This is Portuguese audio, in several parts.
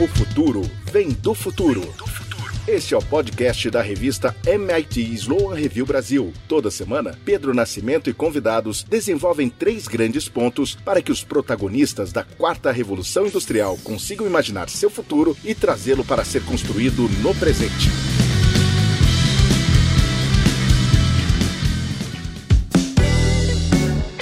O futuro vem do futuro. Este é o podcast da revista MIT Sloan Review Brasil. Toda semana, Pedro Nascimento e convidados desenvolvem três grandes pontos para que os protagonistas da quarta revolução industrial consigam imaginar seu futuro e trazê-lo para ser construído no presente.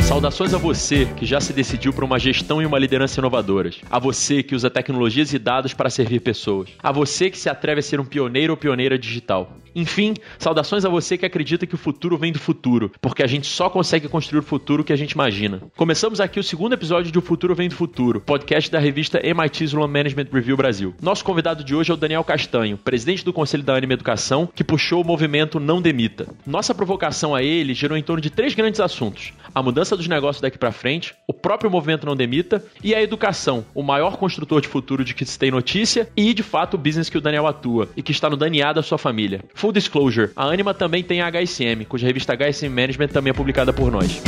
Saudações a você que já se decidiu para uma gestão e uma liderança inovadoras. A você que usa tecnologias e dados para servir pessoas. A você que se atreve a ser um pioneiro ou pioneira digital. Enfim, saudações a você que acredita que o futuro vem do futuro, porque a gente só consegue construir o futuro que a gente imagina. Começamos aqui o segundo episódio de O Futuro Vem do Futuro, podcast da revista MIT Sloan Management Review Brasil. Nosso convidado de hoje é o Daniel Castanho, presidente do Conselho da Anima Educação, que puxou o movimento Não Demita. Nossa provocação a ele gerou em torno de três grandes assuntos: a mudança dos negócios daqui para frente, o próprio movimento Não Demita e a educação, o maior construtor de futuro de que se tem notícia e, de fato, o business que o Daniel atua e que está no DNA da sua família. Full disclosure, a Anima também tem a HSM, cuja revista HSM Management também é publicada por nós.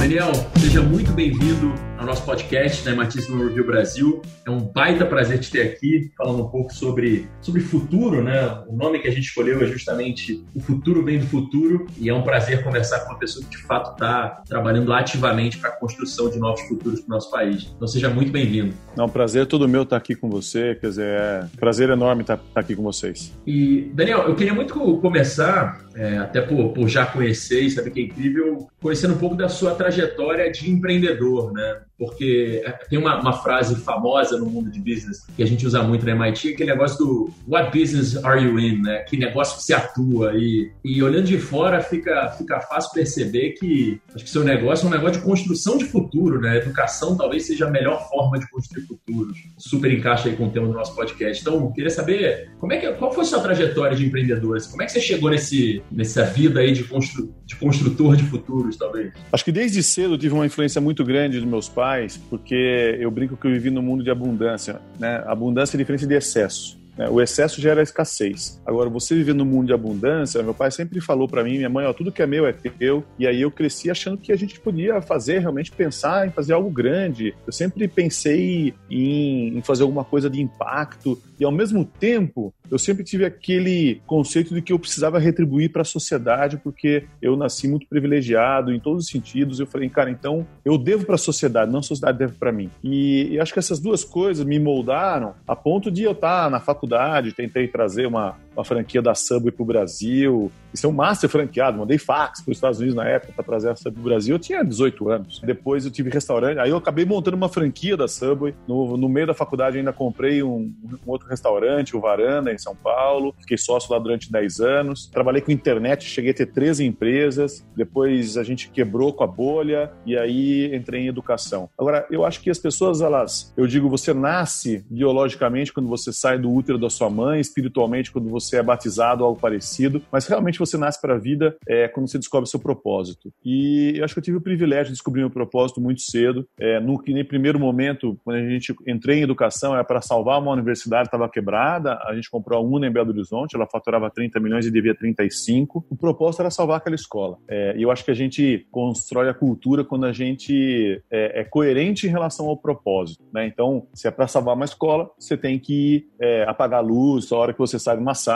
Daniel, seja muito bem-vindo ao nosso podcast da Ematíssimo Review Brasil. É um baita prazer te ter aqui, falando um pouco sobre, sobre futuro, né? O nome que a gente escolheu é justamente O Futuro Vem do Futuro, e é um prazer conversar com uma pessoa que de fato está trabalhando ativamente para a construção de novos futuros para o nosso país. Então seja muito bem-vindo. É um prazer todo meu estar aqui com você, quer dizer, é um prazer enorme estar, estar aqui com vocês. E, Daniel, eu queria muito começar, é, até por, por já conhecer e saber que é incrível, conhecendo um pouco da sua trajetória de empreendedor, né? Porque é, tem uma, uma, frase famosa no mundo de business que a gente usa muito na MIT, aquele negócio do what business are you in, né? Que negócio que se atua e, e olhando de fora fica, fica fácil perceber que acho que seu negócio é um negócio de construção de futuro, né? educação talvez seja a melhor forma de construir futuros. Super encaixa aí com o tema do nosso podcast. Então, queria saber como é que, qual foi a sua trajetória de empreendedor? Como é que você chegou nesse, nessa vida aí de, constru, de construtor de futuros, talvez? Acho que desde cedo tive uma influência muito grande dos meus pais pais, porque eu brinco que eu vivi num mundo de abundância. Né? Abundância é diferente de excesso. Né? O excesso gera escassez. Agora, você viver no mundo de abundância, meu pai sempre falou para mim, minha mãe, ó, tudo que é meu é teu. E aí eu cresci achando que a gente podia fazer, realmente pensar em fazer algo grande. Eu sempre pensei em, em fazer alguma coisa de impacto. E ao mesmo tempo, eu sempre tive aquele conceito de que eu precisava retribuir para a sociedade, porque eu nasci muito privilegiado em todos os sentidos. Eu falei, cara, então eu devo para a sociedade, não a sociedade deve para mim. E, e acho que essas duas coisas me moldaram a ponto de eu estar na faculdade, tentei trazer uma, uma franquia da Subway para o Brasil, e ser um master franqueado. Mandei fax para os Estados Unidos na época para trazer a Subway para o Brasil. Eu tinha 18 anos. Depois eu tive restaurante, aí eu acabei montando uma franquia da Subway. No, no meio da faculdade ainda comprei um, um outro restaurante, o Varanda, em São Paulo. Fiquei sócio lá durante 10 anos. Trabalhei com internet, cheguei a ter 13 empresas. Depois a gente quebrou com a bolha e aí entrei em educação. Agora, eu acho que as pessoas, elas, eu digo, você nasce biologicamente quando você sai do útero da sua mãe, espiritualmente quando você é batizado algo parecido, mas realmente você nasce para a vida é, quando você descobre seu propósito. E eu acho que eu tive o privilégio de descobrir meu propósito muito cedo. É, no que nem primeiro momento, quando a gente entrei em educação, era para salvar uma universidade estava quebrada, a gente comprou a UNA em Belo Horizonte, ela faturava 30 milhões e devia 35. O propósito era salvar aquela escola. É, e eu acho que a gente constrói a cultura quando a gente é, é coerente em relação ao propósito. Né? Então, se é para salvar uma escola, você tem que é, apagar a luz a hora que você sai de uma sala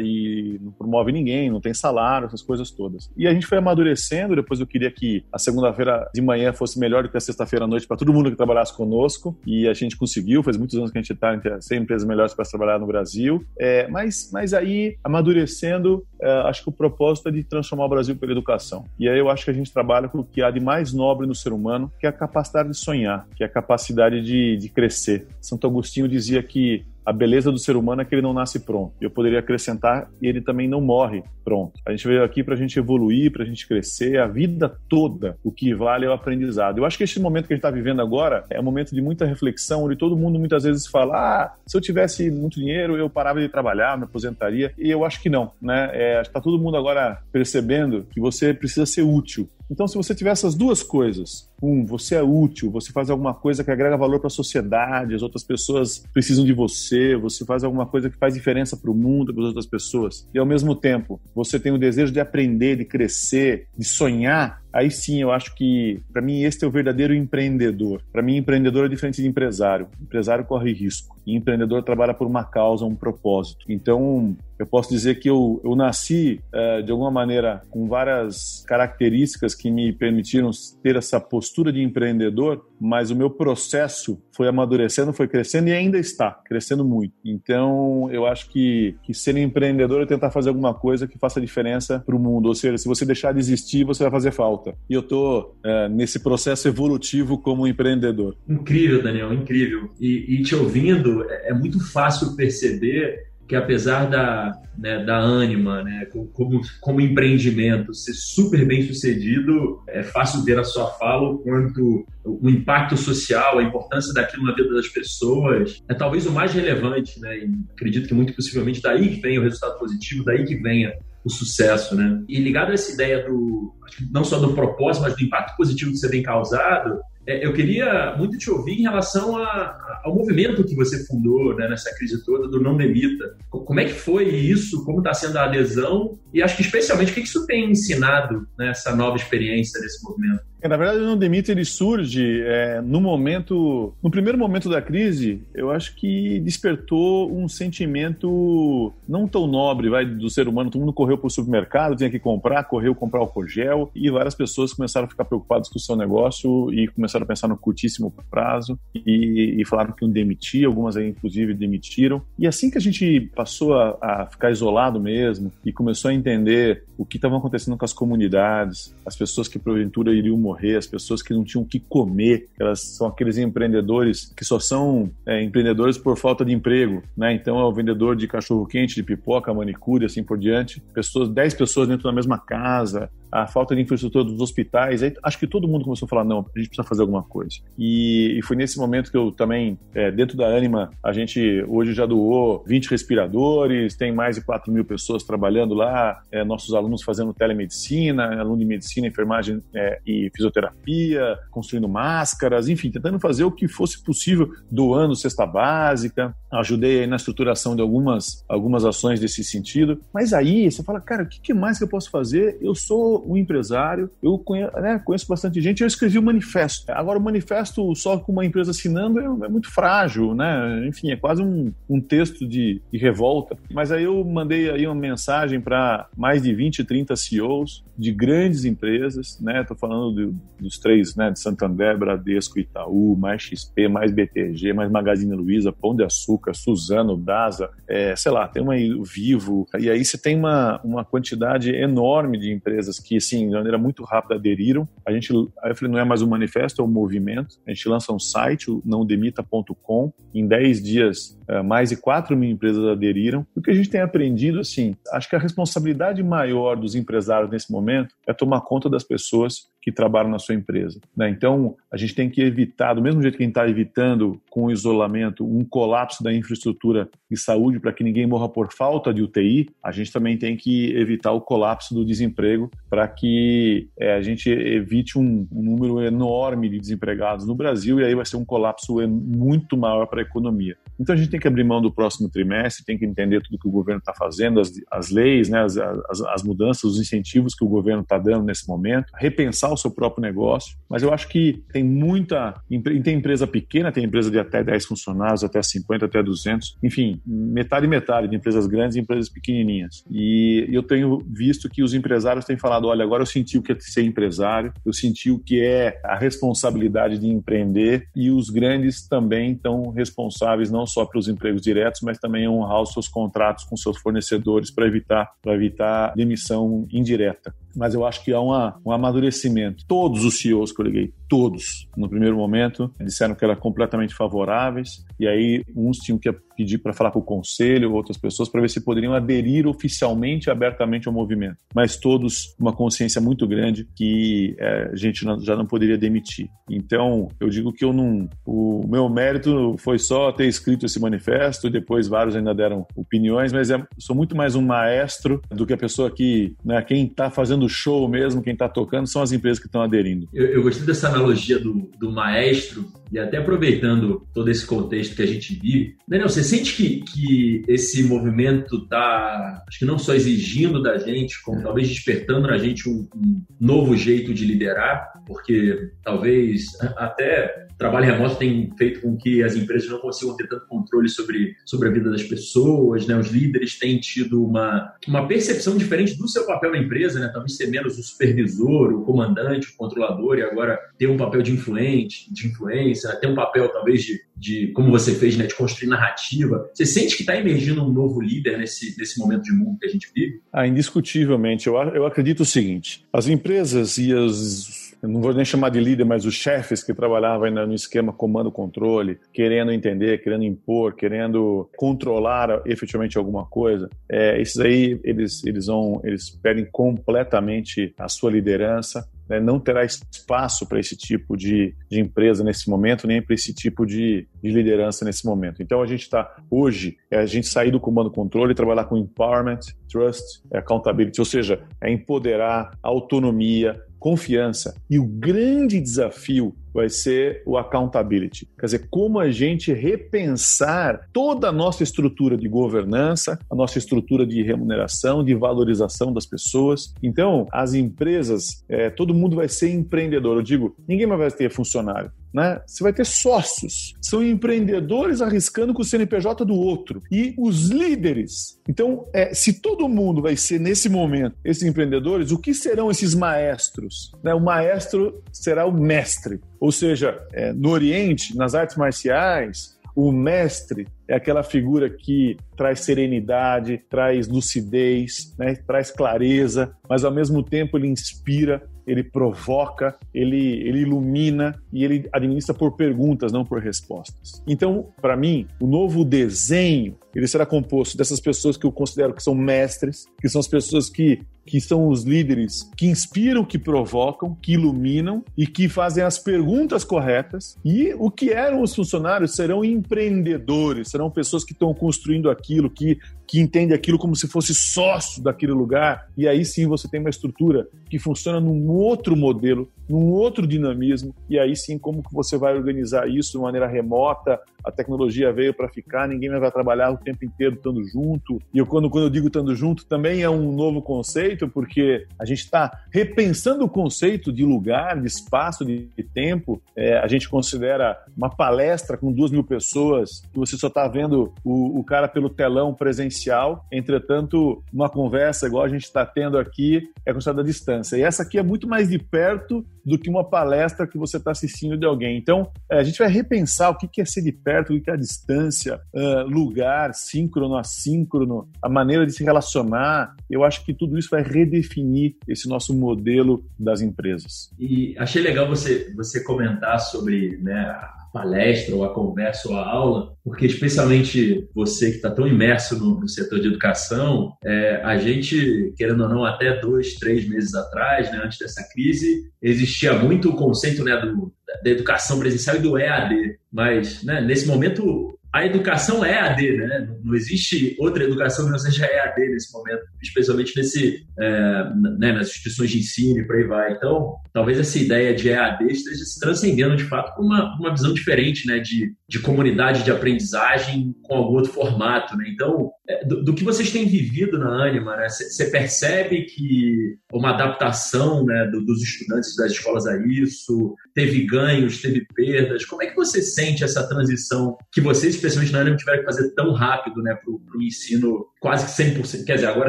e não promove ninguém, não tem salário, essas coisas todas. E a gente foi amadurecendo, depois eu queria que a segunda-feira de manhã fosse melhor do que a sexta-feira à noite para todo mundo que trabalhasse conosco, e a gente conseguiu, faz muitos anos que a gente está entre as 100 empresas melhores para trabalhar no Brasil, é, mas, mas aí, amadurecendo, é, acho que o propósito é de transformar o Brasil pela educação. E aí eu acho que a gente trabalha com o que há de mais nobre no ser humano, que é a capacidade de sonhar, que é a capacidade de, de crescer. Santo Agostinho dizia que a beleza do ser humano é que ele não nasce pronto. Eu poderia acrescentar, ele também não morre pronto. A gente veio aqui para a gente evoluir, para a gente crescer, a vida toda. O que vale é o aprendizado. Eu acho que esse momento que a gente está vivendo agora é um momento de muita reflexão, onde todo mundo muitas vezes fala: ah, se eu tivesse muito dinheiro, eu parava de trabalhar, me aposentaria. E eu acho que não, né? É, está todo mundo agora percebendo que você precisa ser útil. Então, se você tiver essas duas coisas, Um, você é útil, você faz alguma coisa que agrega valor para a sociedade, as outras pessoas precisam de você, você faz alguma coisa que faz diferença para o mundo, para as outras pessoas. E ao mesmo tempo, você tem o desejo de aprender, de crescer, de sonhar, aí sim eu acho que, para mim, este é o verdadeiro empreendedor. Para mim, empreendedor é diferente de empresário. empresário corre risco. E empreendedor trabalha por uma causa, um propósito. Então, eu posso dizer que eu, eu nasci, é, de alguma maneira, com várias características que me permitiram ter essa postura de empreendedor, mas o meu processo foi amadurecendo, foi crescendo e ainda está crescendo muito. Então, eu acho que, que ser empreendedor é tentar fazer alguma coisa que faça diferença para o mundo. Ou seja, se você deixar de existir, você vai fazer falta. E eu estou é, nesse processo evolutivo como empreendedor. Incrível, Daniel, incrível. E, e te ouvindo, é, é muito fácil perceber que apesar da, né, da ânima, né, como, como empreendimento ser super bem sucedido, é fácil ver a sua fala o quanto o impacto social, a importância daquilo na vida das pessoas é talvez o mais relevante, né? E acredito que muito possivelmente daí que venha o resultado positivo, daí que venha o sucesso, né? E ligado a essa ideia do não só do propósito, mas do impacto positivo que você tem causado, eu queria muito te ouvir em relação a, ao movimento que você fundou né, nessa crise toda do Não Demita. Como é que foi isso? Como está sendo a adesão? E acho que especialmente o que isso tem ensinado nessa nova experiência desse movimento? É, na verdade, o Não Demite ele surge é, no momento, no primeiro momento da crise, eu acho que despertou um sentimento não tão nobre, vai, do ser humano. Todo mundo correu para o supermercado, tinha que comprar, correu comprar álcool gel e várias pessoas começaram a ficar preocupadas com o seu negócio e começaram a pensar no curtíssimo prazo e, e falaram que iam demitir, algumas aí inclusive demitiram. E assim que a gente passou a, a ficar isolado mesmo e começou a entender o que estava acontecendo com as comunidades, as pessoas que porventura iriam morrer, as pessoas que não tinham o que comer, elas são aqueles empreendedores que só são é, empreendedores por falta de emprego, né? Então é o vendedor de cachorro quente, de pipoca, manicure, assim por diante. Pessoas, 10 pessoas dentro da mesma casa, a falta de infraestrutura dos hospitais. Aí, acho que todo mundo começou a falar: não, a gente precisa fazer alguma coisa. E, e foi nesse momento que eu também, é, dentro da Anima, a gente hoje já doou 20 respiradores, tem mais de 4 mil pessoas trabalhando lá, é, nossos alunos fazendo telemedicina, aluno de medicina, enfermagem é, e fisioterapia, construindo máscaras, enfim, tentando fazer o que fosse possível, doando cesta básica. Ajudei na estruturação de algumas, algumas ações desse sentido. Mas aí você fala, cara, o que mais que eu posso fazer? Eu sou um empresário, eu conheço, né, conheço bastante gente, eu escrevi o um manifesto. Agora, o manifesto só com uma empresa assinando é, é muito frágil, né? Enfim, é quase um, um texto de, de, revolta. Mas aí eu mandei aí uma mensagem para mais de 20, 30 CEOs de grandes empresas, né? Estou falando de, dos três, né? De Santander, Bradesco, Itaú, mais XP, mais BTG, mais Magazine Luiza, Pão de Açúcar, Suzano, Brasa, é, sei lá, tem uma Vivo. E aí você tem uma, uma quantidade enorme de empresas que, assim, de maneira muito rápida aderiram. A gente, eu falei, não é mais um manifesto, é um movimento. A gente lança um site, o nãodemita.com. Em 10 dias, é, mais de 4 mil empresas aderiram. O que a gente tem aprendido, assim, acho que a responsabilidade maior dos empresários nesse momento é tomar conta das pessoas que trabalham na sua empresa. Né? Então, a gente tem que evitar, do mesmo jeito que a gente está evitando com o isolamento um colapso da infraestrutura de saúde para que ninguém morra por falta de UTI, a gente também tem que evitar o colapso do desemprego para que é, a gente evite um, um, número enorme de desempregados no Brasil e aí vai ser um colapso muito maior para a economia. Então, a gente tem que abrir mão do próximo trimestre, tem que entender tudo que o governo está fazendo, as, as leis, né, as, as, as mudanças, os incentivos que o governo está dando nesse momento, repensar o seu próprio negócio. Mas eu acho que tem muita. Tem empresa pequena, tem empresa de até 10 funcionários, até 50, até 200. Enfim, metade e metade de empresas grandes e empresas pequenininhas. E eu tenho visto que os empresários têm falado: olha, agora eu senti o que é ser empresário, eu senti o que é a responsabilidade de empreender e os grandes também estão responsáveis não só pelos empregos diretos, mas também honrar os seus contratos com seus fornecedores para evitar, evitar demissão indireta mas eu acho que há uma, um amadurecimento. Todos os CEOs que eu liguei, todos, no primeiro momento, disseram que eram completamente favoráveis, e aí uns tinham que pedir para falar com o conselho, outras pessoas, para ver se poderiam aderir oficialmente, abertamente ao movimento. Mas todos uma consciência muito grande que é, a gente não, já não poderia demitir. Então, eu digo que eu não. O meu mérito foi só ter escrito esse manifesto, depois vários ainda deram opiniões, mas é, sou muito mais um maestro do que a pessoa que, né, quem está fazendo show mesmo, quem está tocando, são as empresas que estão aderindo. Eu, eu, gostei dessa analogia do, do maestro, e até aproveitando todo esse contexto que a gente vive, Daniel, você sente que, que esse movimento está, acho que não só exigindo da gente, como talvez despertando na gente um, um novo jeito de liderar, porque talvez até trabalho remoto tem feito com que as empresas não consigam ter tanto controle sobre, sobre a vida das pessoas, né? Os líderes têm tido uma, uma percepção diferente do seu papel na empresa, né? Talvez ser menos o supervisor, o comandante, o controlador, e agora ter um papel de influente, de influência, ter um papel talvez de, de como você fez, né? De construir narrativa. Você sente que está emergindo um novo líder nesse, nesse momento de mundo que a gente vive? Ah, indiscutivelmente. Eu, eu acredito o seguinte: as empresas e as não vou nem chamar de líder, mas os chefes que trabalhavam no esquema comando-controle, querendo entender, querendo impor, querendo controlar efetivamente alguma coisa, é, esses aí, eles, eles vão, eles perdem completamente a sua liderança, né, não terá espaço para esse tipo de, de, empresa nesse momento, nem para esse tipo de, de, liderança nesse momento. Então a gente está hoje, é a gente sair do comando controle e trabalhar com empowerment, trust, accountability, ou seja, é empoderar autonomia, confiança. E o grande desafio vai ser o accountability. Quer dizer, como a gente repensar toda a nossa estrutura de governança, a nossa estrutura de remuneração, de valorização das pessoas. Então, as empresas, é, todo mundo vai ser empreendedor. Eu digo, ninguém mais vai ter funcionário. Né? Você vai ter sócios, são empreendedores arriscando com o CNPJ do outro. E os líderes. Então, é, se todo mundo vai ser nesse momento esses empreendedores, o que serão esses maestros? Né? O maestro será o mestre. Ou seja, é, no Oriente, nas artes marciais, o mestre é aquela figura que traz serenidade, traz lucidez, né? traz clareza, mas ao mesmo tempo ele inspira, ele provoca, ele, ele ilumina e ele administra por perguntas, não por respostas. Então, para mim, o novo desenho ele será composto dessas pessoas que eu considero que são mestres, que são as pessoas que que são os líderes que inspiram, que provocam, que iluminam e que fazem as perguntas corretas. E o que eram os funcionários serão empreendedores, serão pessoas que estão construindo aquilo, que que entende aquilo como se fosse sócio daquele lugar, e aí sim você tem uma estrutura que funciona num outro modelo, num outro dinamismo, e aí sim como que você vai organizar isso de maneira remota, a tecnologia veio para ficar, ninguém mais vai trabalhar o tempo inteiro estando junto, e eu, quando, quando eu digo estando junto, também é um novo conceito, porque a gente está repensando o conceito de lugar, de espaço, de tempo, é, a gente considera uma palestra com duas mil pessoas, que você só está vendo o, o cara pelo telão presencial entretanto, uma conversa igual a gente está tendo aqui é considerada distância. E essa aqui é muito mais de perto do que uma palestra que você está assistindo de alguém. Então, é, a gente vai repensar o que é ser de perto, o que é a distância, uh, lugar, síncrono, assíncrono, a maneira de se relacionar. Eu acho que tudo isso vai redefinir esse nosso modelo das empresas. E achei legal você, você comentar sobre né, palestra ou a conversa ou a aula, porque especialmente você que está tão imerso no, no, setor de educação, é, a gente, querendo ou não, até dois, três meses atrás, né, antes dessa crise, existia muito o conceito né, do, da educação presencial e do EAD, mas né, nesse momento a educação é AD, né? Não existe outra educação que não seja EAD nesse momento, especialmente nesse, é, né, nas instituições de ensino e por aí vai. Então, talvez essa ideia de EAD esteja se transcendendo de fato para uma, uma visão diferente, né, de, de comunidade de aprendizagem com algum outro formato, né? Então, é, do, do, que vocês têm vivido na Anima, né? Você percebe que uma adaptação né, do, dos estudantes das escolas a isso, teve ganhos, teve perdas. Como é que você sente essa transição que vocês, especialmente na Anima, tiveram que fazer tão rápido né, para o ensino quase que 100%, quer dizer, agora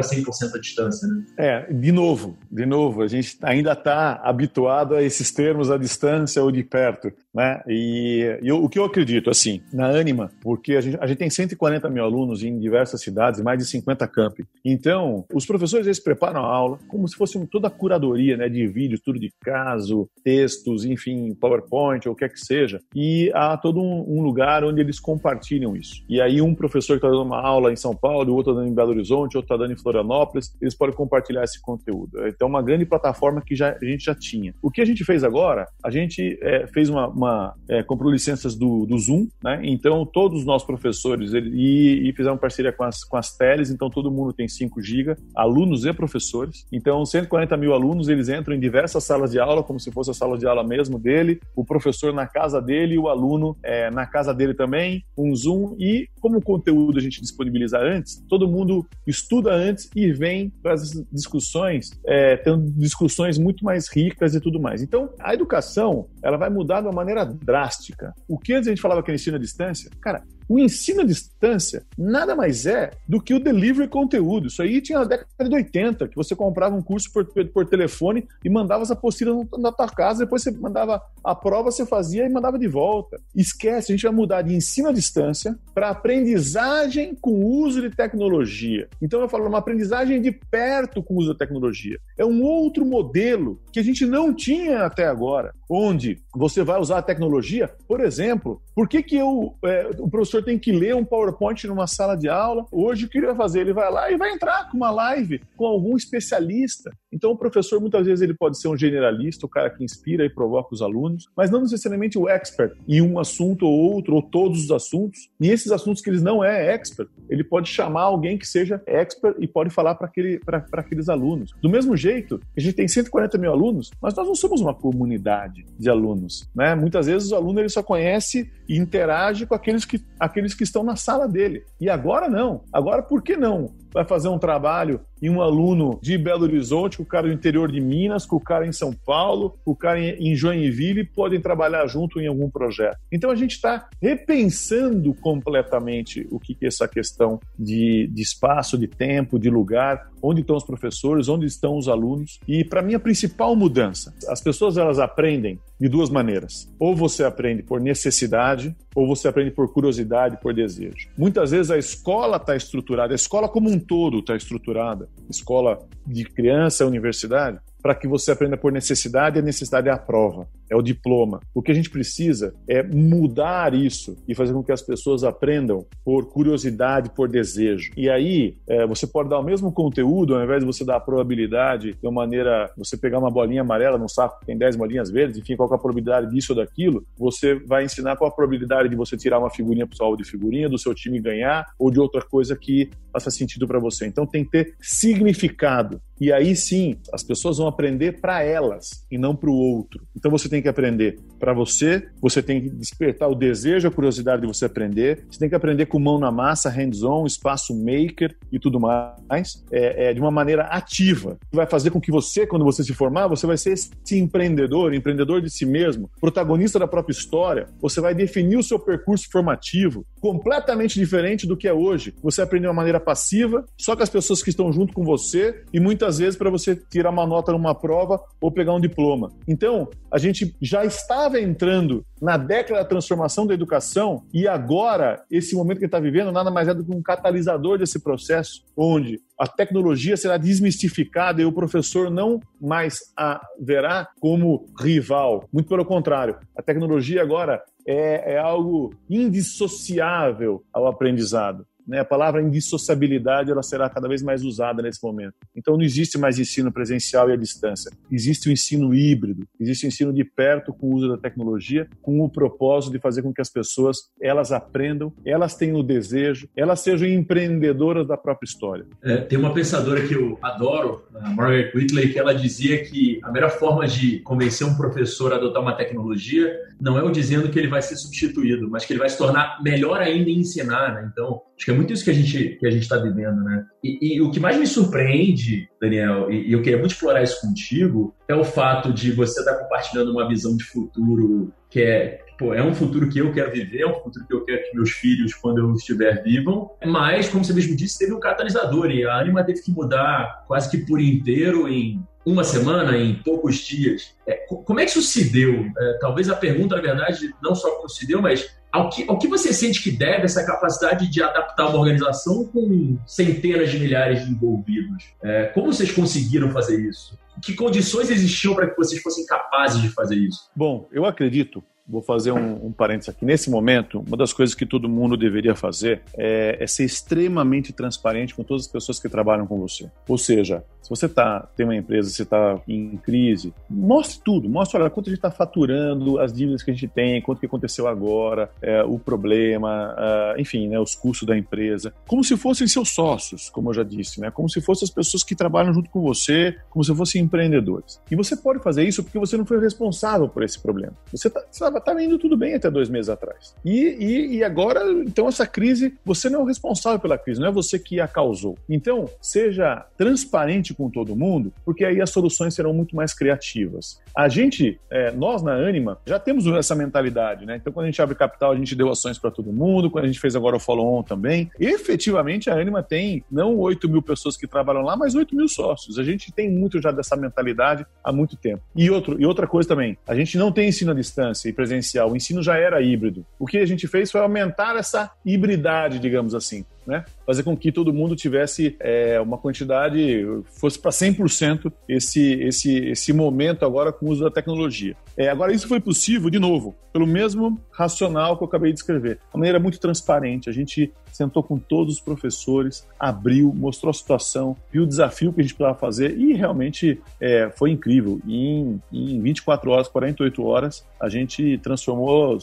100% à distância, né? É, de novo, de novo, a gente ainda está habituado a esses termos à distância ou de perto, né? E, e o que eu acredito, assim, na Anima, porque a gente, a gente tem 140 mil alunos em diversas cidades, mais de 50 campi. Então, os professores, eles preparam a aula como se fosse toda a curadoria, né, de vídeos, tudo de caso, textos, enfim, PowerPoint ou o que é que seja, e há todo um, um lugar onde eles compartilham isso. E aí um professor que está dando uma aula em São Paulo, o outro dando em Belo Horizonte, outro está dando em Florianópolis, eles podem compartilhar esse conteúdo. Então, uma grande plataforma que já, a gente já tinha. O que a gente fez agora? A gente é, fez uma, uma é, comprou licenças do, do Zoom, né? Então, todos os nossos professores ele, e, e fizemos parceria com as, com as teles, então todo mundo tem 5 GB, alunos e professores. Então, 140 mil alunos, eles entram em diversas salas de aula, como se fosse a sala de aula mesmo dele, o professor na casa dele o aluno é, na casa dele também, um Zoom. E como o conteúdo a gente disponibiliza antes, todo mundo estuda antes e vem para as discussões, é, tendo discussões muito mais ricas e tudo mais. Então, a educação, ela vai mudar de uma maneira drástica. O que antes a gente falava que era ensino à distância, cara, o ensino à distância nada mais é do que o delivery conteúdo. Isso aí tinha na década de 80, que você comprava um curso por, por telefone e mandava essa apostila na tua casa, depois você mandava a prova, você fazia e mandava de volta. Esquece, a gente vai mudar de ensino à distância para aprendizagem com uso de tecnologia. Então eu falo uma aprendizagem de perto com uso da tecnologia. É um outro modelo que a gente não tinha até agora, onde você vai usar a tecnologia, por exemplo, por que, que eu, é, o professor professor tem que ler um PowerPoint numa sala de aula. Hoje, o que ele vai fazer? Ele vai lá e vai entrar com uma live com algum especialista. Então, o professor, muitas vezes, ele pode ser um generalista, o cara que inspira e provoca os alunos, mas não necessariamente o expert em um assunto ou outro, ou todos os assuntos. E esses assuntos que ele não é expert, ele pode chamar alguém que seja expert e pode falar para aquele, aqueles alunos. Do mesmo jeito, a gente tem 140 mil alunos, mas nós não somos uma comunidade de alunos. Né? Muitas vezes o aluno ele só conhece e interage com aqueles que, aqueles que estão na sala dele. E agora não. Agora, por que não? Vai fazer um trabalho e um aluno de Belo Horizonte, com o cara do interior de Minas, com o cara em São Paulo, com o cara em Joinville, podem trabalhar junto em algum projeto. Então a gente está repensando completamente o que é essa questão de, de espaço, de tempo, de lugar, onde estão os professores, onde estão os alunos. E para mim a principal mudança, as pessoas elas aprendem de duas maneiras. Ou você aprende por necessidade, ou você aprende por curiosidade, por desejo. Muitas vezes a escola está estruturada, a escola como um todo está estruturada, escola de criança, universidade, para que você aprenda por necessidade, e a necessidade é a prova, é o diploma. O que a gente precisa é mudar isso e fazer com que as pessoas aprendam por curiosidade, por desejo. E aí, é, você pode dar o mesmo conteúdo, ao invés de você dar a probabilidade de uma maneira, você pegar uma bolinha amarela num saco que tem 10 bolinhas verdes, enfim, qual é a probabilidade disso ou daquilo, você vai ensinar qual a probabilidade de você tirar uma figurinha para o de figurinha, do seu time ganhar ou de outra coisa que faça sentido para você. Então tem que ter significado. E aí sim, as pessoas vão aprender para elas e não para o outro. Então você tem que aprender para você, você tem que despertar o desejo, a curiosidade de você aprender, você tem que aprender com mão na massa, hands-on, espaço maker e tudo mais, é, é, de uma maneira ativa. Vai fazer com que você, quando você se formar, você vai ser esse empreendedor, empreendedor de si mesmo, protagonista da própria história. Você vai definir o seu percurso formativo completamente diferente do que é hoje. Você aprende de uma maneira passiva, só com as pessoas que estão junto com você e muitas vezes para você tirar uma nota numa prova ou pegar um diploma. Então, a gente já estava entrando na década da transformação da educação e agora, esse momento que está vivendo, nada mais é do que um catalisador desse processo, onde a tecnologia será desmistificada e o professor não mais a verá como rival. Muito pelo contrário, a tecnologia agora é, é algo indissociável ao aprendizado. Né? A palavra indissociabilidade ela será cada vez mais usada nesse momento. Então não existe mais ensino presencial e à distância. Existe o ensino híbrido, existe o ensino de perto com o uso da tecnologia, com o propósito de fazer com que as pessoas elas aprendam, elas tenham o desejo, elas sejam empreendedoras da própria história. É, tem uma pensadora que eu adoro, a Margaret Whitley, que ela dizia que a melhor forma de convencer um professor a adotar uma tecnologia não é o dizendo que ele vai ser substituído, mas que ele vai se tornar melhor ainda em ensinar. Né? Então, acho que é muito isso que a gente que a gente está vivendo, né? E, e, o que mais me surpreende, Daniel, e, e, eu queria muito explorar isso contigo, é o fato de você estar tá compartilhando uma visão de futuro que é Pô, é um futuro que eu quero viver, é um futuro que eu quero que meus filhos, quando eu estiver, vivam. Mas, como você mesmo disse, teve um catalisador e a Anima teve que mudar quase que por inteiro em uma semana, em poucos dias. É, como é que isso se deu? É, talvez a pergunta, na verdade, não só como se deu, mas ao que, ao que você sente que deve essa capacidade de adaptar uma organização com centenas de milhares de envolvidos? É, como vocês conseguiram fazer isso? Que condições existiam para que vocês fossem capazes de fazer isso? Bom, eu acredito vou fazer um, um parênteses aqui. Nesse momento, uma das coisas que todo mundo deveria fazer é, é ser extremamente transparente com todas as pessoas que trabalham com você. Ou seja, se você tá, tem uma empresa, você está em crise, mostre tudo. Mostre, olha, quanto a gente está faturando, as dívidas que a gente tem, quanto que aconteceu agora, é, o problema, uh, enfim, né, os custos da empresa. Como se fossem seus sócios, como eu já disse, né? Como se fossem as pessoas que trabalham junto com você, como se fossem empreendedores. E você pode fazer isso porque você não foi responsável por esse problema. Você estava tá, tá indo tudo bem até dois meses atrás. E, e, e agora, então, essa crise, você não é o responsável pela crise, não é você que a causou. Então, seja transparente com todo mundo, porque aí as soluções serão muito mais criativas. A gente, é, nós na Anima, já temos essa mentalidade, né? Então, quando a gente abre capital, a gente deu ações para todo mundo, quando a gente fez agora o follow-on também. Efetivamente, a Anima tem não 8 mil pessoas que trabalham lá, mas 8 mil sócios. A gente tem muito já dessa mentalidade há muito tempo. E, outro, e outra coisa também, a gente não tem ensino à distância e presencial, o ensino já era híbrido. O que a gente fez foi aumentar essa hibridade, digamos assim né? Fazer com que todo mundo tivesse é, uma quantidade, fosse para 100% esse, esse, esse momento agora com o uso da tecnologia. É, agora, isso foi possível, de novo, pelo mesmo racional que eu acabei de escrever. De maneira muito transparente. A gente sentou com todos os professores, abriu, mostrou a situação, viu o desafio que a gente precisava fazer e realmente é, foi incrível. em, em 24 horas, 48 horas, a gente transformou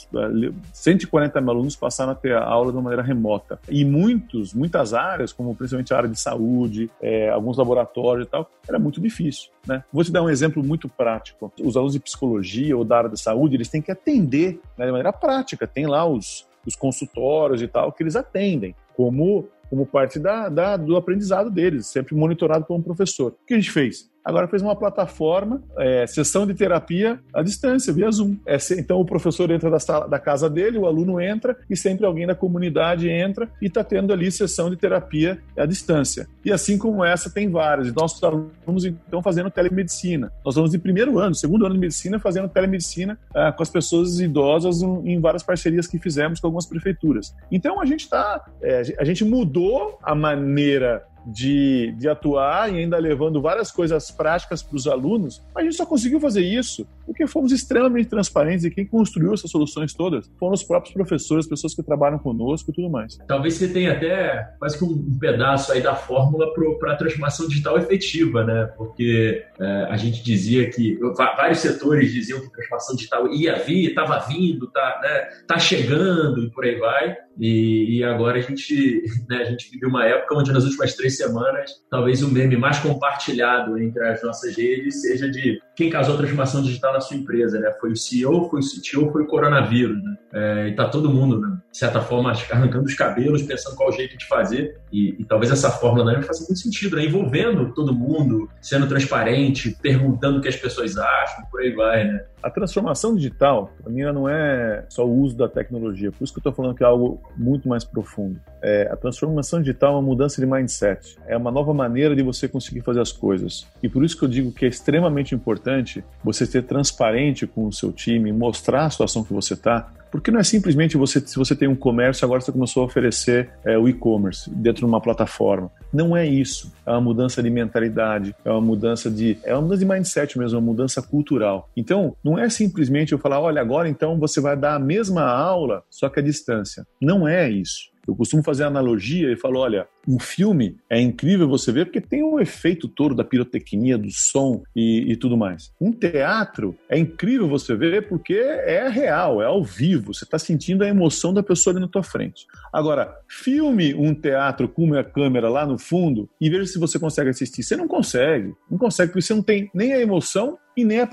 140 mil alunos passaram a ter a aula de uma maneira remota. E muitos, muitas áreas, como principalmente a área de saúde, é, alguns laboratórios e tal, era muito difícil. Né? Vou te dar um exemplo muito prático. Os alunos de psicologia ou da área da saúde, eles têm que atender né, de maneira prática. Tem lá os, os consultórios e tal que eles atendem, como, como parte da, da, do aprendizado deles, sempre monitorado por um professor. O que a gente fez? Agora fez uma plataforma, é, sessão de terapia à distância, via Zoom. É, então o professor entra da, sala, da casa dele, o aluno entra e sempre alguém da comunidade entra e está tendo ali sessão de terapia à distância. E assim como essa, tem várias. Então, nossos alunos então fazendo telemedicina. Nós vamos em primeiro ano, segundo ano de medicina, fazendo telemedicina é, com as pessoas idosas em, em, várias parcerias que fizemos com algumas prefeituras. Então a gente está, é, a gente mudou a maneira de, de atuar e ainda levando várias coisas práticas para os alunos, a gente só conseguiu fazer isso porque fomos extremamente transparentes e quem construiu essas soluções todas foram os próprios professores, as pessoas que trabalham conosco e tudo mais. Talvez você tenha até quase que um pedaço aí da fórmula para a transformação digital efetiva, né? Porque é, a gente dizia que vários setores diziam que a transformação digital ia vir, estava vindo, tá, né, tá chegando e por aí vai. E, e agora a gente, né, a gente vive uma época onde nas últimas três semanas, talvez o meme mais compartilhado entre as nossas redes seja de quem causou a transformação digital na sua empresa, né? Foi o CEO, foi o CTO, foi o coronavírus, né? É, e tá todo mundo, né, de certa forma, arrancando os cabelos, pensando qual o jeito de fazer. E, e talvez essa fórmula não faça muito sentido, né? Envolvendo todo mundo, sendo transparente, perguntando o que as pessoas acham, por aí vai, né? A transformação digital, para mim, não é só o uso da tecnologia. Por isso que eu estou falando que é algo muito mais profundo. É, a transformação digital é uma mudança de mindset. É uma nova maneira de você conseguir fazer as coisas. E por isso que eu digo que é extremamente importante você ser transparente com o seu time, mostrar a situação que você está, porque não é simplesmente você, se você tem um comércio, agora você começou a oferecer é, o e-commerce dentro de uma plataforma. Não é isso. É uma mudança de mentalidade, é uma mudança de. É uma mudança de mindset mesmo, é uma mudança cultural. Então, não é simplesmente eu falar, olha, agora então você vai dar a mesma aula, só que à distância. Não é isso. Eu costumo fazer analogia e falo: olha, um filme é incrível você ver porque tem um efeito todo da pirotecnia, do som e, e, tudo mais. Um teatro é incrível você ver porque é real, é ao vivo, você está sentindo a emoção da pessoa ali na tua frente. Agora, filme um teatro com uma câmera lá no fundo e veja se você consegue assistir. Você não consegue, não consegue porque você não tem nem a emoção e nem a,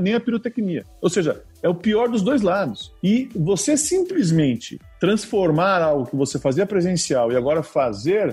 nem a pirotecnia. Ou seja, é o pior dos dois lados. E você simplesmente transformar algo que você fazia presencial e agora fazer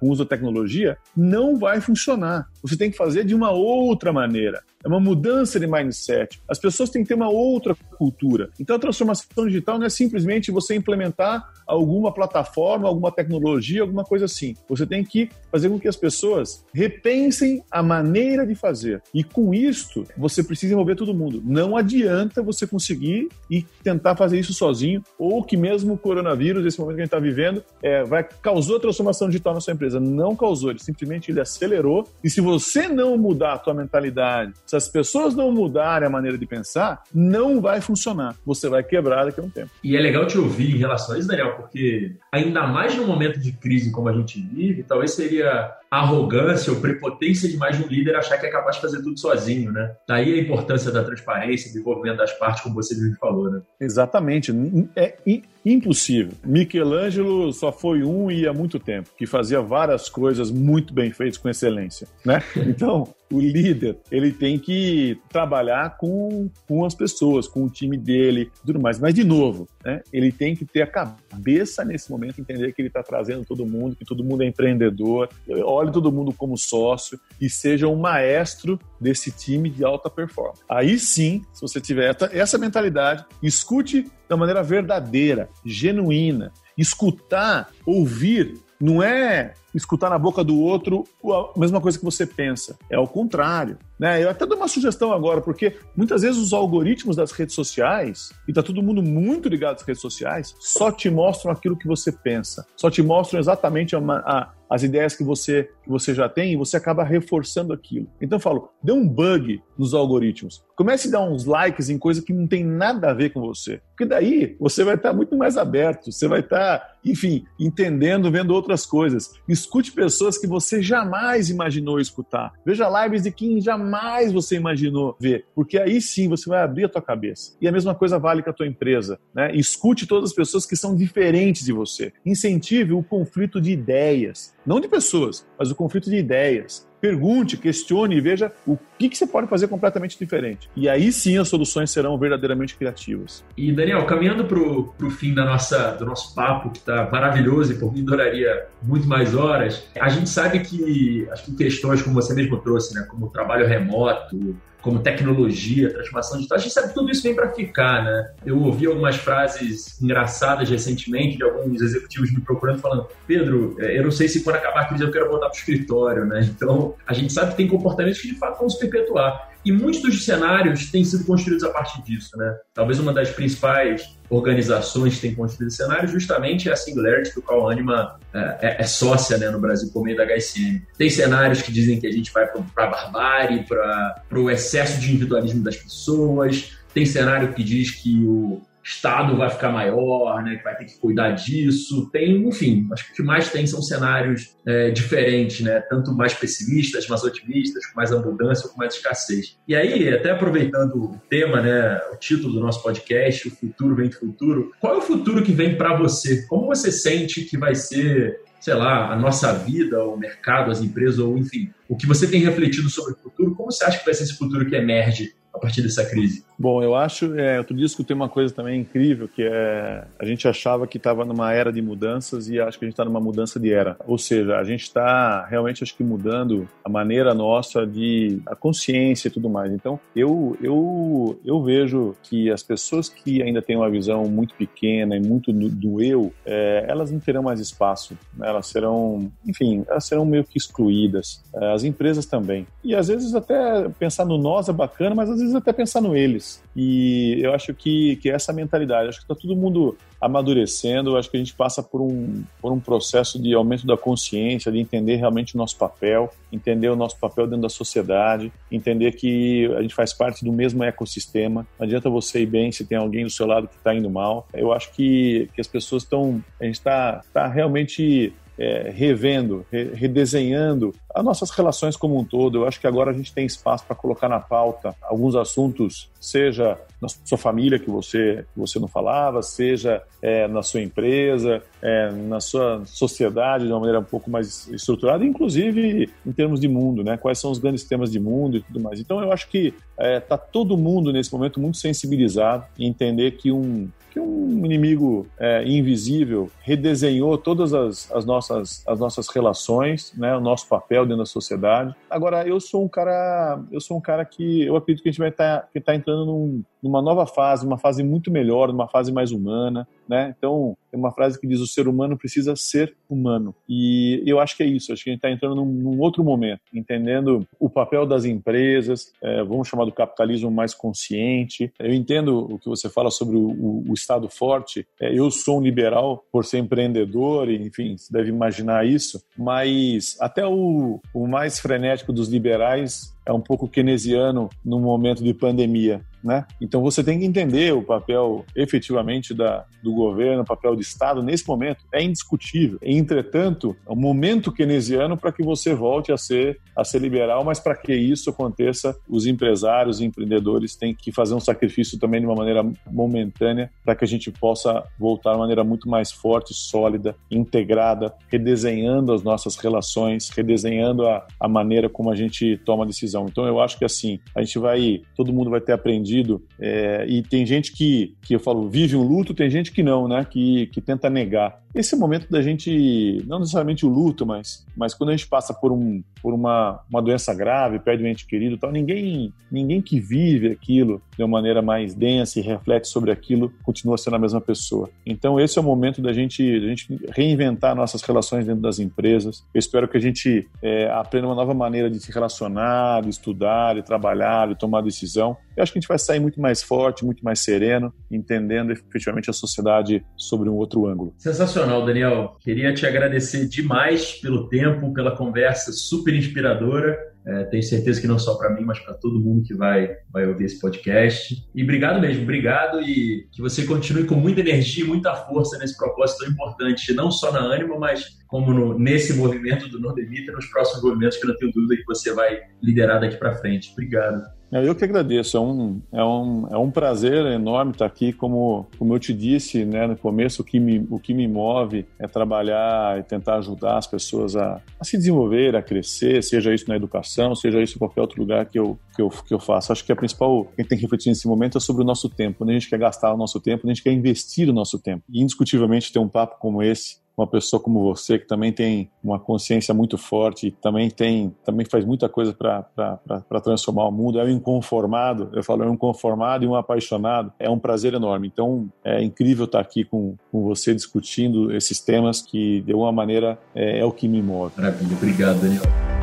com uso da tecnologia não vai funcionar. Você tem que fazer de uma outra maneira. É uma mudança de mindset. As pessoas têm que ter uma outra cultura. Então, a transformação digital não é simplesmente você implementar alguma plataforma, alguma tecnologia, alguma coisa assim. Você tem que fazer com que as pessoas repensem a maneira de fazer. E com isso, você precisa envolver todo mundo. Não adianta você conseguir e tentar fazer isso sozinho, ou que mesmo o coronavírus, esse momento que a gente está vivendo, é, vai causou transformação digital na sua empresa. Não causou, ele simplesmente ele acelerou. E se você você não mudar a tua mentalidade, se as pessoas não mudarem a maneira de pensar, não vai funcionar. Você vai quebrar daqui a um tempo. E é legal te ouvir em relação a isso, Daniel, porque ainda mais no momento de crise como a gente vive, talvez seria arrogância ou prepotência demais de um líder achar que é capaz de fazer tudo sozinho, né? Daí a importância da transparência, do envolvimento das partes, como você mesmo falou, né? Exatamente. É impossível. Michelangelo só foi um e há muito tempo, que fazia várias coisas muito bem feitas com excelência, né? Então, o líder, ele tem que trabalhar com, com as pessoas, com o time dele, tudo mais. Mas, de novo, né, ele tem que ter a cabeça nesse momento, entender que ele está trazendo todo mundo, que todo mundo é empreendedor, olhe todo mundo como sócio e seja um maestro desse time de alta performance. Aí sim, se você tiver essa mentalidade, escute da maneira verdadeira, genuína, escutar, ouvir, não é escutar na boca do outro a mesma coisa que você pensa. É o contrário. Né? Eu até dou uma sugestão agora, porque muitas vezes os algoritmos das redes sociais, e está todo mundo muito ligado às redes sociais, só te mostram aquilo que você pensa, só te mostram exatamente a, a, as ideias que você, que você já tem e você acaba reforçando aquilo. Então eu falo, dê um bug nos algoritmos. Comece a dar uns likes em coisa que não tem nada a ver com você. Porque daí você vai estar muito mais aberto, você vai estar, enfim, entendendo, vendo outras coisas. Escute pessoas que você jamais imaginou escutar. Veja lives de quem jamais você imaginou ver, porque aí sim você vai abrir a tua cabeça. E a mesma coisa vale com a tua empresa, né? Escute todas as pessoas que são diferentes de você. Incentive o conflito de ideias, não de pessoas, mas o conflito de ideias pergunte, questione e veja o que, que você pode fazer completamente diferente. E aí sim as soluções serão verdadeiramente criativas. E Daniel, caminhando para o fim da nossa, do nosso papo, que está maravilhoso e por mim duraria muito mais horas, a gente sabe que acho que questões como você mesmo trouxe, né, como trabalho remoto, como tecnologia, transformação digital, a gente sabe que tudo isso vem para ficar, né? Eu ouvi algumas frases engraçadas recentemente de alguns executivos me procurando falando, Pedro, é, eu não sei se quando acabar a crise eu quero voltar para o escritório, né? Então, a gente sabe que tem comportamentos que de fato vão se perpetuar. E muitos dos cenários têm sido construídos a partir disso, né? Talvez uma das principais organizações que têm construído cenários justamente é a Singularity, do qual a Anima é, é, é, sócia né, no Brasil por meio da HSM. Tem cenários que dizem que a gente vai para a barbárie, para o excesso de individualismo das pessoas. Tem cenário que diz que o, Estado vai ficar maior, né, que vai ter que cuidar disso. Tem, enfim, acho que o que mais tem são cenários é, diferentes, né, tanto mais pessimistas, mais otimistas, com mais abundância ou com mais escassez. E aí, até aproveitando o tema, né, o título do nosso podcast, o futuro vem do futuro, qual é o futuro que vem para você? Como você sente que vai ser sei lá, a nossa vida, o mercado, as empresas, ou enfim, o que você tem refletido sobre o futuro, como você acha que vai ser esse futuro que emerge partir dessa crise? Bom, eu acho, é, outro dia escutei uma coisa também incrível, que é, a gente achava que estava numa era de mudanças e acho que a gente está numa mudança de era. Ou seja, a gente está realmente, acho que mudando a maneira nossa de, a consciência e tudo mais. Então, eu, eu, eu vejo que as pessoas que ainda têm uma visão muito pequena e muito do, eu, é, elas não terão mais espaço, né? elas serão, enfim, elas serão meio que excluídas. É, as empresas também. E às vezes até pensar no nós é bacana, mas às vezes até pensar no eles. E eu acho que, que essa mentalidade, acho que está todo mundo amadurecendo, acho que a gente passa por um, por um processo de aumento da consciência, de entender realmente o nosso papel, entender o nosso papel dentro da sociedade, entender que a gente faz parte do mesmo ecossistema. Não adianta você ir bem se tem alguém do seu lado que está indo mal. Eu acho que, que as pessoas estão. A gente está tá realmente é, revendo, re, redesenhando as nossas relações como um todo. Eu acho que agora a gente tem espaço para colocar na pauta alguns assuntos, seja na sua família que você, que você não falava, seja é, na sua empresa, é, na sua sociedade de uma maneira um pouco mais estruturada, inclusive em termos de mundo, né? Quais são os grandes temas de mundo e tudo mais. Então eu acho que está é, todo mundo nesse momento muito sensibilizado em entender que um que um inimigo é, invisível redesenhou todas as, as, nossas, as nossas relações, né, o nosso papel dentro da sociedade. Agora, eu sou um cara, eu sou um cara que eu acredito que a gente vai estar tá, tá entrando num, numa nova fase, uma fase muito melhor, uma fase mais humana, né? Então, tem uma frase que diz o ser humano precisa ser humano. E eu acho que é isso, acho que a gente está entrando num, num, outro momento, entendendo o papel das empresas, é, vamos chamar chamado capitalismo mais consciente. Eu entendo o que você fala sobre o, o, o Estado forte. É, eu sou um liberal por ser empreendedor, enfim, você deve imaginar isso, mas até o, o mais frenético dos liberais é um pouco keynesiano no momento de pandemia. Né? Então você tem que entender o papel efetivamente da, do governo, o papel do Estado nesse momento é indiscutível. Entretanto, é um momento keynesiano para que você volte a ser a ser liberal, mas para que isso aconteça, os empresários e empreendedores têm que fazer um sacrifício também de uma maneira momentânea para que a gente possa voltar de uma maneira muito mais forte, sólida, integrada, redesenhando as nossas relações, redesenhando a, a maneira como a gente toma Então eu acho que assim, a gente vai, todo mundo vai ter aprendido é, e tem gente que, que eu falo, vive um luto, tem gente que não, né? Que, que tenta negar. Esse é momento da gente, não necessariamente o luto, mas, mas quando a gente passa por, um, por uma, uma doença grave, perde um ente querido tal, ninguém, ninguém que vive aquilo de uma maneira mais densa e reflete sobre aquilo continua sendo a mesma pessoa. Então esse é o momento da gente, da gente reinventar nossas relações dentro das empresas. Eu espero que a gente é, aprenda uma nova maneira de se relacionar, de estudar, de trabalhar, de tomar decisão. Eu acho que a gente vai sair muito mais forte, muito mais sereno, entendendo efetivamente a sociedade sobre um outro ângulo. Sensacional, Daniel. Queria te agradecer demais pelo tempo, pela conversa super inspiradora. É, tenho certeza que não só para mim, mas para todo mundo que vai, vai ouvir esse podcast. E obrigado mesmo, obrigado e que você continue com muita energia e muita força nesse propósito tão importante, não só na Anima, mas como no, nesse movimento do Nordemita e nos próximos movimentos que eu não tenho dúvida que você vai liderar daqui para frente. Obrigado. Eu que agradeço, é um, é um, é um prazer enorme estar aqui. Como, como eu te disse né, no começo, o que, me, o que me move é trabalhar e tentar ajudar as pessoas a, a se desenvolver, a crescer, seja isso na educação, seja isso em qualquer outro lugar que eu, que eu, que eu faço. Acho que a principal que a gente tem que refletir nesse momento é sobre o nosso tempo. Quando a gente quer gastar o nosso tempo, a gente quer investir o nosso tempo. E indiscutivelmente ter um papo como esse uma pessoa como você que também tem uma consciência muito forte, também tem, também faz muita coisa para transformar o mundo. É um inconformado, eu falo, é um inconformado e um apaixonado. É um prazer enorme. Então é incrível estar aqui com, com você discutindo esses temas que de alguma maneira é, é o que me move. Maravilha, obrigado, Daniel.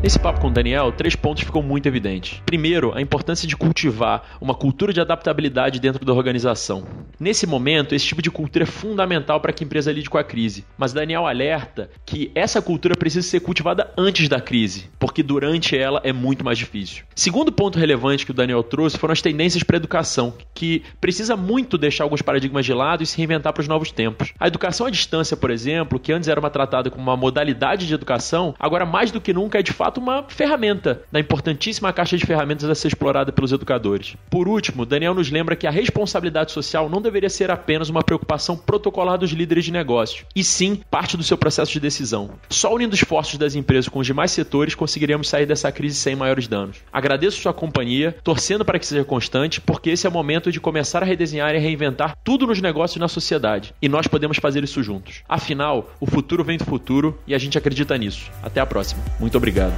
Nesse papo com o Daniel, três pontos ficam muito evidentes. Primeiro, a importância de cultivar uma cultura de adaptabilidade dentro da organização. Nesse momento, esse tipo de cultura é fundamental para que a empresa lide com a crise. Mas Daniel alerta que essa cultura precisa ser cultivada antes da crise, porque durante ela é muito mais difícil. Segundo ponto relevante que o Daniel trouxe foram as tendências para a educação, que precisa muito deixar alguns paradigmas de lado e se reinventar para os novos tempos. A educação à distância, por exemplo, que antes era uma tratada como uma modalidade de educação, agora mais do que nunca é de fato fato uma ferramenta na importantíssima caixa de ferramentas a ser explorada pelos educadores. Por último, Daniel nos lembra que a responsabilidade social não deveria ser apenas uma preocupação protocolar dos líderes de negócio, e sim parte do seu processo de decisão. Só unindo esforços das empresas com os demais setores conseguiremos sair dessa crise sem maiores danos. Agradeço sua companhia, torcendo para que seja constante, porque esse é o momento de começar a redesenhar e reinventar tudo nos negócios e na sociedade, e nós podemos fazer isso juntos. Afinal, o futuro vem do futuro e a gente acredita nisso. Até a próxima. Muito obrigado.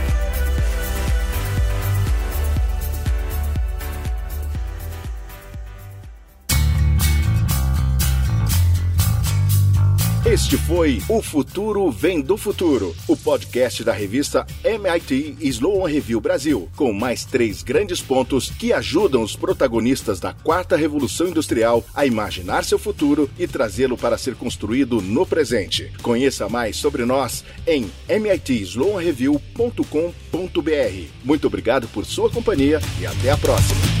Este foi O Futuro Vem do Futuro, o podcast da revista MIT Sloan Review Brasil, com mais três grandes pontos que ajudam os protagonistas da quarta revolução industrial a imaginar seu futuro e trazê-lo para ser construído no presente. Conheça mais sobre nós em mitsloanreview.com.br. Muito obrigado por sua companhia e até a próxima.